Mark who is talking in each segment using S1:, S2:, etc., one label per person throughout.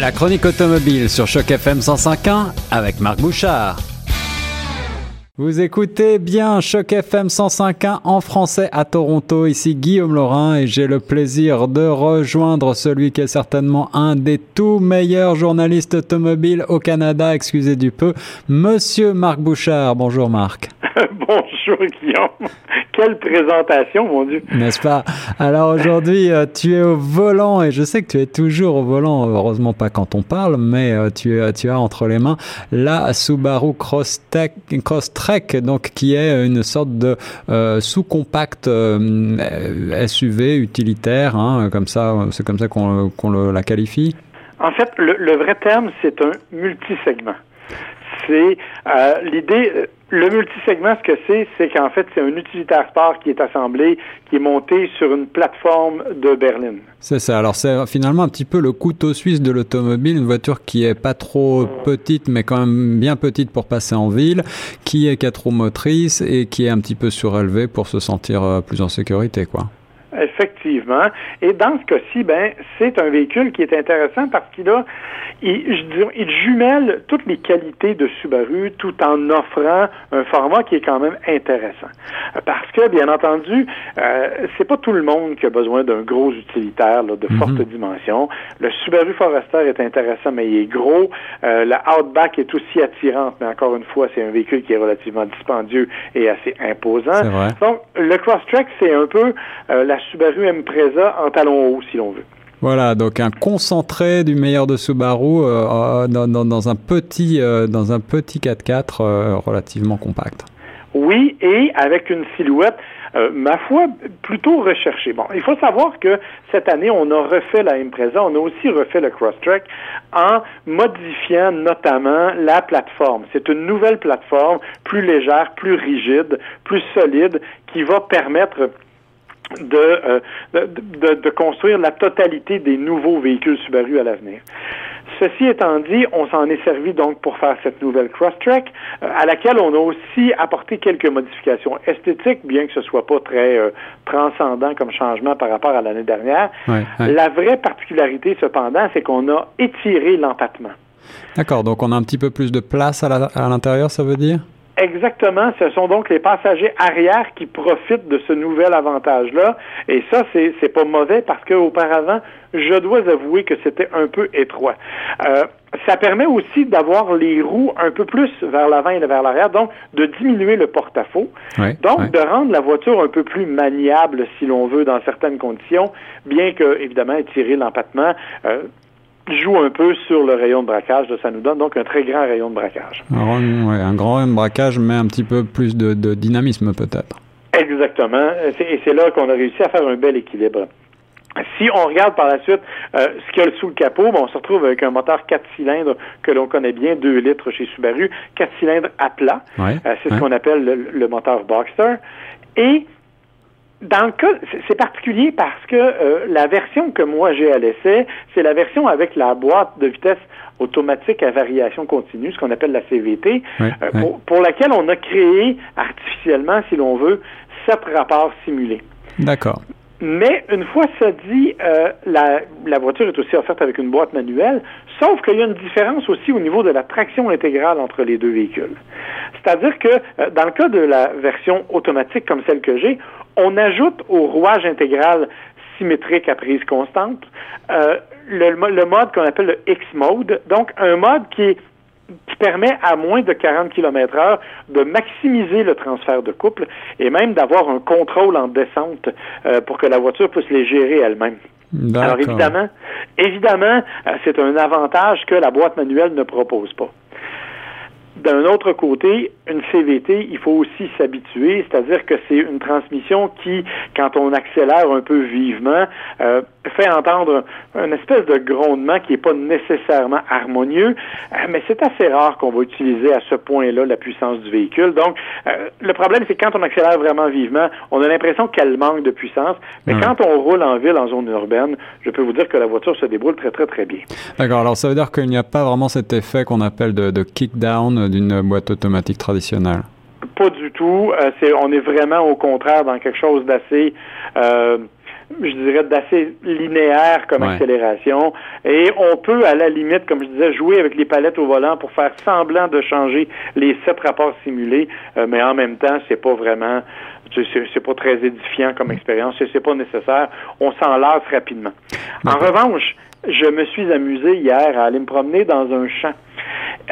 S1: La chronique automobile sur Choc FM 105.1 avec Marc Bouchard. Vous écoutez bien Choc FM 105.1 en français à Toronto. Ici Guillaume Laurin et j'ai le plaisir de rejoindre celui qui est certainement un des tout meilleurs journalistes automobiles au Canada, excusez du peu, Monsieur Marc Bouchard. Bonjour Marc.
S2: Bonjour Guillaume. Quelle présentation, mon Dieu.
S1: N'est-ce pas? Alors aujourd'hui, euh, tu es au volant et je sais que tu es toujours au volant, heureusement pas quand on parle, mais euh, tu, tu as entre les mains la Subaru Crosstrek, donc qui est une sorte de euh, sous-compact SUV utilitaire, hein, comme ça, c'est comme ça qu'on la qualifie.
S2: En fait, le, le vrai terme, c'est un multisegment c'est euh, l'idée. Euh, le multisegment, ce que c'est, c'est qu'en fait, c'est un utilitaire sport qui est assemblé, qui est monté sur une plateforme de berline.
S1: C'est ça. Alors, c'est finalement un petit peu le couteau suisse de l'automobile, une voiture qui est pas trop petite, mais quand même bien petite pour passer en ville, qui est quatre roues motrices et qui est un petit peu surélevée pour se sentir euh, plus en sécurité, quoi.
S2: Effectivement. Et dans ce cas-ci, ben, c'est un véhicule qui est intéressant parce qu'il a, il, je il jumelle toutes les qualités de Subaru tout en offrant un format qui est quand même intéressant. Parce que, bien entendu, euh, c'est pas tout le monde qui a besoin d'un gros utilitaire là, de mhm. forte dimension. Le Subaru Forester est intéressant, mais il est gros. Euh, la Outback est aussi attirante, mais encore une fois, c'est un véhicule qui est relativement dispendieux et assez imposant. Donc, le Crosstrek, c'est un peu euh, la Subaru Impreza en talon haut, si l'on veut.
S1: Voilà, donc un concentré du meilleur de Subaru euh, euh, dans, un petit euh, dans un petit 4x4 relativement compact.
S2: Oui, et avec une silhouette, ma foi, plutôt recherchée. Bon, il faut savoir que cette année, on a refait la Impreza, on a aussi refait le Crosstrek en modifiant notamment la plateforme. C'est une nouvelle plateforme plus légère, plus rigide, plus solide, qui va permettre euh, de, de, de, construire la totalité des nouveaux véhicules Subaru à l'avenir. Ceci étant dit, on s'en est servi donc pour faire cette nouvelle Crosstrek, euh, à laquelle on a aussi apporté quelques modifications esthétiques, bien que ce soit pas très euh, transcendant comme changement par rapport à l'année dernière. La vraie particularité, cependant, c'est qu'on a étiré l'empattement.
S1: D'accord, donc on a un petit peu plus de place à l'intérieur, ça veut dire?
S2: Exactement. Ce sont donc les passagers arrière qui profitent de ce nouvel avantage-là. Et ça, c'est, c'est pas mauvais parce qu'auparavant, je dois avouer que c'était un peu étroit. Euh, ça permet aussi d'avoir les roues un peu plus vers l'avant et vers l'arrière, donc de diminuer le porte-à-faux, donc de rendre la voiture un peu plus maniable, si l'on veut, dans certaines conditions, bien que, évidemment, étirer l'empattement euh, joue un peu sur le rayon de braquage. Ça nous donne donc un très grand rayon de braquage.
S1: un grand rayon de braquage, mais un petit peu plus de, dynamisme peut-être.
S2: Exactement. Et c'est là qu'on a réussi à faire un bel équilibre. Si on regarde par la suite euh, ce qu'il y a sous le capot, on se retrouve avec un moteur 4 cylindres que l'on connaît bien, 2 litres chez Subaru, 4 cylindres à plat. Euh, c'est ce qu'on appelle le, le, moteur Boxster. Et dans le cas, c'est particulier parce que euh, la version que moi j'ai à l'essai, c'est la version avec la boîte de vitesse automatique à variation continue, ce qu'on appelle la CVT, euh, Pour, pour, laquelle on a créé artificiellement, si l'on veut, sept rapports simulés.
S1: D'accord.
S2: Mais une fois ça dit, euh, la, la, voiture est aussi offerte avec une boîte manuelle, sauf qu'il y a une différence aussi au niveau de la traction intégrale entre les deux véhicules. C'est-à-dire que euh, dans le cas de la version automatique comme celle que j'ai, on ajoute au rouage intégral symétrique à prise constante euh, le, le, mode qu'on appelle le X-mode, donc un mode qui, qui permet à moins de 40 km heure de maximiser le transfert de couple et même d'avoir un contrôle en descente euh, pour que la voiture puisse les gérer elle-même. Alors évidemment, évidemment, euh, c'est un avantage que la boîte manuelle ne propose pas. D'un autre côté, une CVT, il faut aussi s'habituer, c'est-à-dire que c'est une transmission qui, quand on accélère un peu vivement, euh, fait entendre une espèce de grondement qui n'est pas nécessairement harmonieux, euh, mais c'est assez rare qu'on va utiliser à ce point-là la puissance du véhicule. Donc, euh, le problème, c'est quand on accélère vraiment vivement, on a l'impression qu'elle manque de puissance, mais quand on roule en ville, en zone urbaine, je peux vous dire que la voiture se débrouille très, très, très bien.
S1: D'accord. Alors, ça veut dire qu'il n'y a pas vraiment cet effet qu'on appelle de, de kick-down d'une boîte automatique traditionnelle?
S2: Pas du tout. Euh, c'est, on est vraiment au contraire dans quelque chose d'assez je dirais, d'assez linéaire comme accélération. Et on peut, à la limite, comme je disais, jouer avec les palettes au volant pour faire semblant de changer les sept rapports simulés, euh, mais en même temps, c'est pas vraiment c'est pas très édifiant comme expérience, c'est pas nécessaire. On s'en lasse rapidement. En revanche, je me suis amusé hier à aller me promener dans un champ.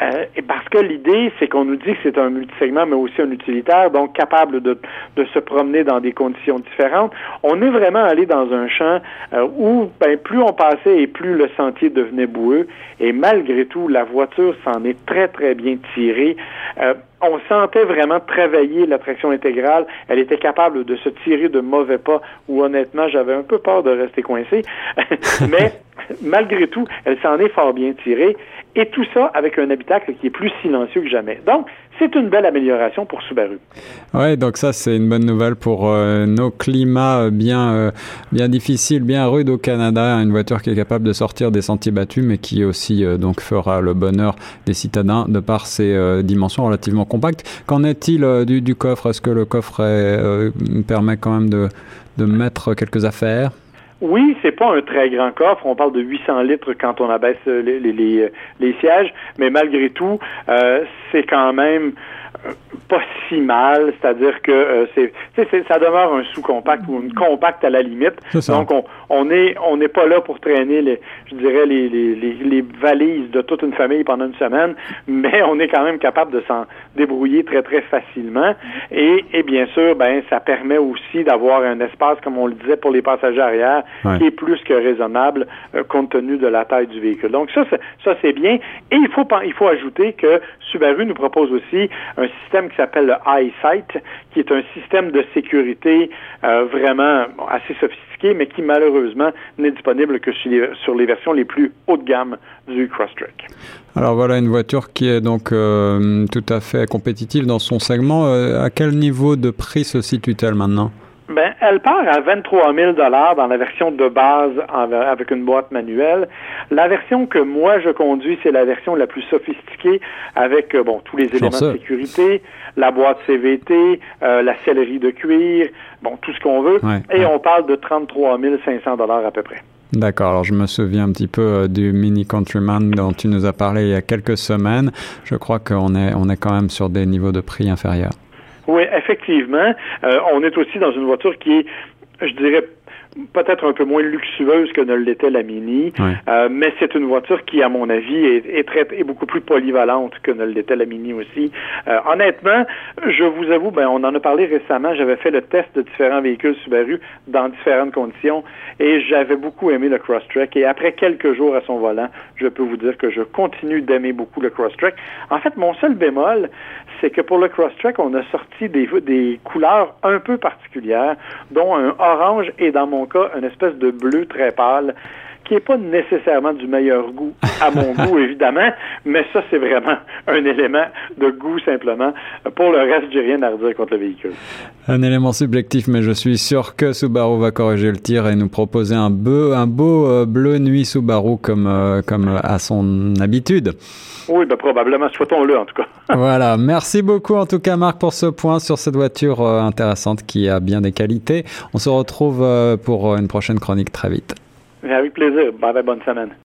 S2: Euh, parce que l'idée, c'est qu'on nous dit que c'est un multisegment, mais aussi un utilitaire, donc capable de, de, se promener dans des conditions différentes. On est vraiment allé dans un champ euh, où, ben, plus on passait et plus le sentier devenait boueux. Et malgré tout, la voiture s'en est très, très bien tirée. Euh, on sentait vraiment travailler l'attraction intégrale. Elle était capable de se tirer de mauvais pas où honnêtement j'avais un peu peur de rester coincé. Mais malgré tout, elle s'en est fort bien tirée. Et tout ça avec un habitacle qui est plus silencieux que jamais. Donc, c'est une belle amélioration pour Subaru.
S1: Ouais, donc ça c'est une bonne nouvelle pour euh, nos climats bien euh, bien difficiles, bien rudes au Canada. Une voiture qui est capable de sortir des sentiers battus, mais qui aussi euh, donc fera le bonheur des citadins de par ses dimensions relativement compactes. Qu'en est-il du, coffre? Est-ce que le coffret permet quand même de mettre quelques affaires?
S2: Oui, c'est pas un très grand coffre. On parle de 800 litres quand on abaisse les, les, les sièges, mais malgré tout, euh, c'est quand même pas si mal, c'est-à-dire que euh, c'est, ça demeure un sous-compact ou une compact à la limite. Donc on, on est on n'est pas là pour traîner les, je dirais les, les, les, valises de toute une famille pendant une semaine, mais on est quand même capable de s'en débrouiller très très facilement. Et, et bien sûr, ben ça permet aussi d'avoir un espace, comme on le disait, pour les passagers arrière, qui est plus que raisonnable euh, compte tenu de la taille du véhicule. Donc ça, c'est, ça c'est bien. Et il faut il faut ajouter que Subaru nous propose aussi un système qui s'appelle le EyeSight, qui est un système de sécurité euh, vraiment assez sophistiqué, mais qui malheureusement n'est disponible que sur les, versions les plus haut de gamme du Crosstrek.
S1: Alors voilà une voiture qui est donc euh, tout à fait compétitive dans son segment. Euh, à quel niveau de prix se situe-t-elle maintenant?
S2: Ben, elle part à 23 000 dollars dans la version de base avec une boîte manuelle. La version que moi je conduis, c'est la version la plus sophistiquée avec euh, bon tous les éléments de sécurité, la boîte CVT, euh, la sellerie de cuir, bon tout ce qu'on veut. et on parle de 33 500 dollars à peu près.
S1: D'accord, alors je me souviens un petit peu euh, du Mini Countryman dont tu nous as parlé il y a quelques semaines. Je crois qu'on est, on est quand même sur des niveaux de prix inférieurs.
S2: Oui, effectivement. Euh, on est aussi dans une voiture qui est, je dirais, peut-être un peu moins luxueuse que ne l'était la Mini, euh, mais c'est une voiture qui, à mon avis, est, très, est beaucoup plus polyvalente que ne l'était la Mini aussi. Euh, honnêtement, je vous avoue, ben, on en a parlé récemment, j'avais fait le test de différents véhicules Subaru dans différentes conditions et j'avais beaucoup aimé le Crosstrek et après quelques jours à son volant, je peux vous dire que je continue d'aimer beaucoup le Crosstrek. En fait, mon seul bémol, c'est que pour le Crosstrek, on a sorti des, des couleurs un peu particulières, dont un orange et dans mon cas, une espèce de bleu très pâle qui n'est pas nécessairement du meilleur goût, à mon goût évidemment, mais ça c'est vraiment un élément de goût simplement. Pour le reste, j'ai rien à redire contre le véhicule.
S1: Un élément subjectif, mais je suis sûr que Subaru va corriger le tir et nous proposer un beau, un beau euh, bleu nuit Subaru comme, euh, comme à son habitude.
S2: Oui, ben probablement. Souhaitons-le, en tout cas.
S1: voilà. Merci beaucoup, en tout cas, Marc, pour ce point sur cette voiture euh, intéressante qui a bien des qualités. On se retrouve euh, pour une prochaine chronique très vite.
S2: Avec plaisir. Bye, bonne semaine.